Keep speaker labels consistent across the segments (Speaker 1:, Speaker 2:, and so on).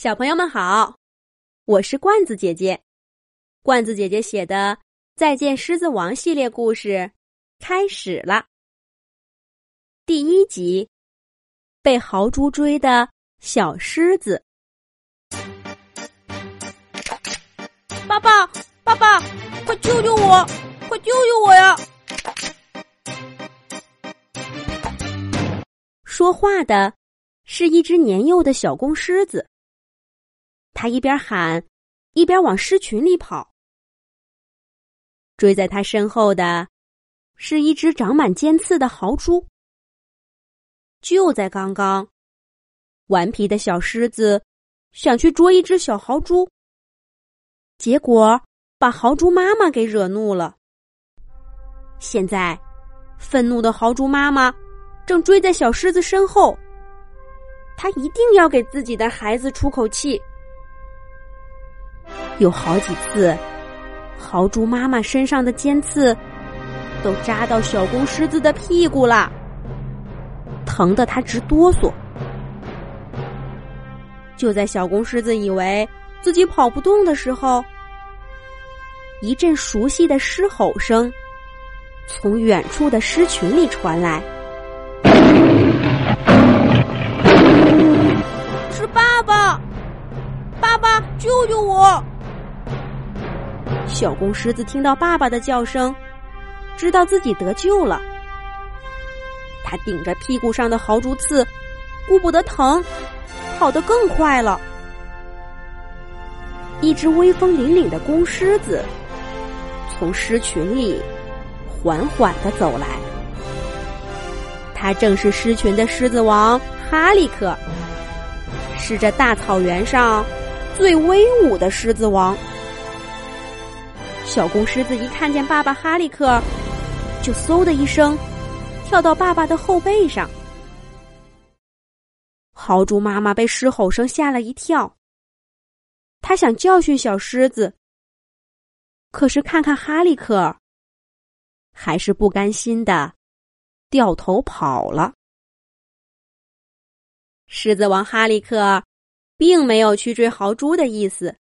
Speaker 1: 小朋友们好，我是罐子姐姐。罐子姐姐写的《再见狮子王》系列故事开始了。第一集，被豪猪追的小狮子。
Speaker 2: 爸爸，爸爸，快救救我！快救救我呀！
Speaker 1: 说话的是一只年幼的小公狮子。他一边喊，一边往狮群里跑。追在他身后的，是一只长满尖刺的豪猪。就在刚刚，顽皮的小狮子想去捉一只小豪猪，结果把豪猪妈妈给惹怒了。现在，愤怒的豪猪妈妈正追在小狮子身后，他一定要给自己的孩子出口气。有好几次，豪猪妈妈身上的尖刺都扎到小公狮子的屁股了，疼得它直哆嗦。就在小公狮子以为自己跑不动的时候，一阵熟悉的狮吼声从远处的狮群里传来：“
Speaker 2: 是爸爸，爸爸，救救我！”
Speaker 1: 小公狮子听到爸爸的叫声，知道自己得救了。他顶着屁股上的豪猪刺，顾不得疼，跑得更快了。一只威风凛凛的公狮子从狮群里缓缓的走来，他正是狮群的狮子王哈利克，是这大草原上最威武的狮子王。小公狮子一看见爸爸哈利克，就嗖的一声跳到爸爸的后背上。豪猪妈妈被狮吼声吓了一跳，他想教训小狮子，可是看看哈利克，还是不甘心的掉头跑了。狮子王哈利克并没有去追豪猪的意思，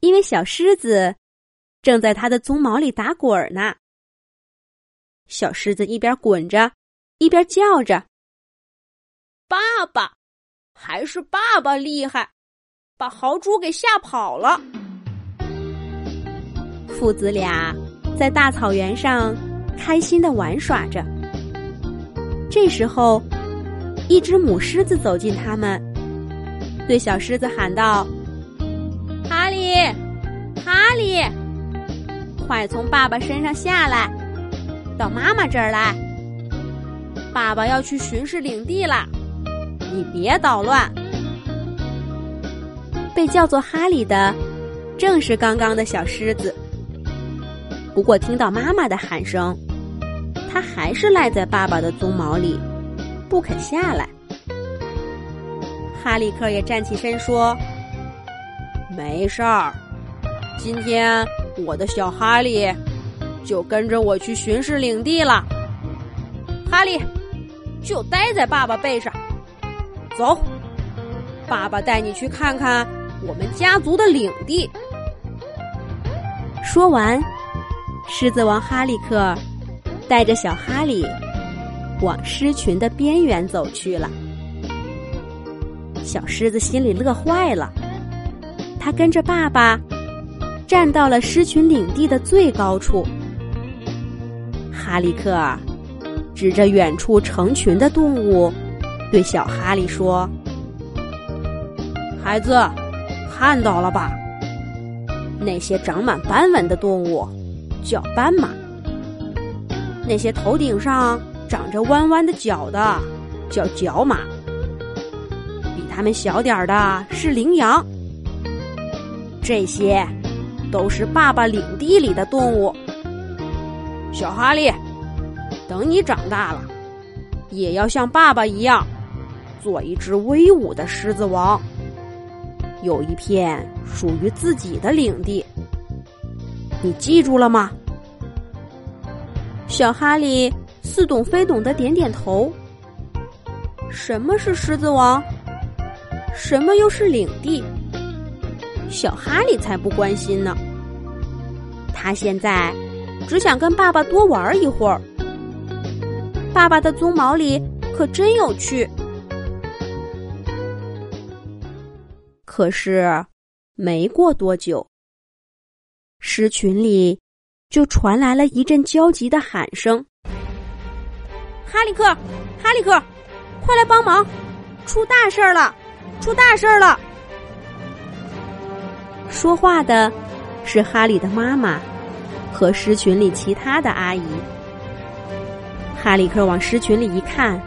Speaker 1: 因为小狮子。正在他的鬃毛里打滚呢。小狮子一边滚着，一边叫着：“
Speaker 2: 爸爸，还是爸爸厉害，把豪猪给吓跑了。”
Speaker 1: 父子俩在大草原上开心的玩耍着。这时候，一只母狮子走近他们，对小狮子喊道：“
Speaker 2: 哈利，哈利！”
Speaker 1: 快从爸爸身上下来，到妈妈这儿来。爸爸要去巡视领地了，你别捣乱。被叫做哈利的，正是刚刚的小狮子。不过听到妈妈的喊声，他还是赖在爸爸的鬃毛里，不肯下来。哈利克也站起身说：“
Speaker 2: 没事儿，今天。”我的小哈利就跟着我去巡视领地了。哈利，就待在爸爸背上，走，爸爸带你去看看我们家族的领地。
Speaker 1: 说完，狮子王哈利克带着小哈利往狮群的边缘走去了。小狮子心里乐坏了，他跟着爸爸。站到了狮群领地的最高处，哈利克指着远处成群的动物，对小哈利说：“
Speaker 2: 孩子，看到了吧？那些长满斑纹的动物叫斑马，那些头顶上长着弯弯的角的叫角马，比它们小点的是羚羊。这些。”都是爸爸领地里的动物，小哈利，等你长大了，也要像爸爸一样，做一只威武的狮子王，有一片属于自己的领地。你记住了吗？
Speaker 1: 小哈利似懂非懂的点点头。什么是狮子王？什么又是领地？小哈利才不关心呢。他现在只想跟爸爸多玩一会儿。爸爸的鬃毛里可真有趣。可是，没过多久，狮群里就传来了一阵焦急的喊声：“哈利克，哈利克，快来帮忙！出大事儿了，出大事儿了！”说话的是哈利的妈妈和狮群里其他的阿姨。哈里克往狮群里一看，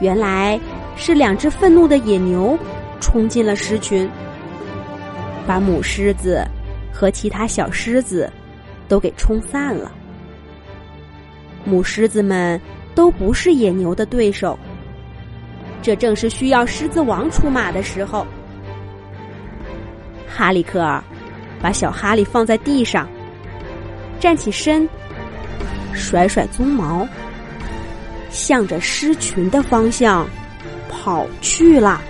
Speaker 1: 原来是两只愤怒的野牛冲进了狮群，把母狮子和其他小狮子都给冲散了。母狮子们都不是野牛的对手，这正是需要狮子王出马的时候。哈利克尔把小哈利放在地上，站起身，甩甩鬃毛，向着狮群的方向跑去了。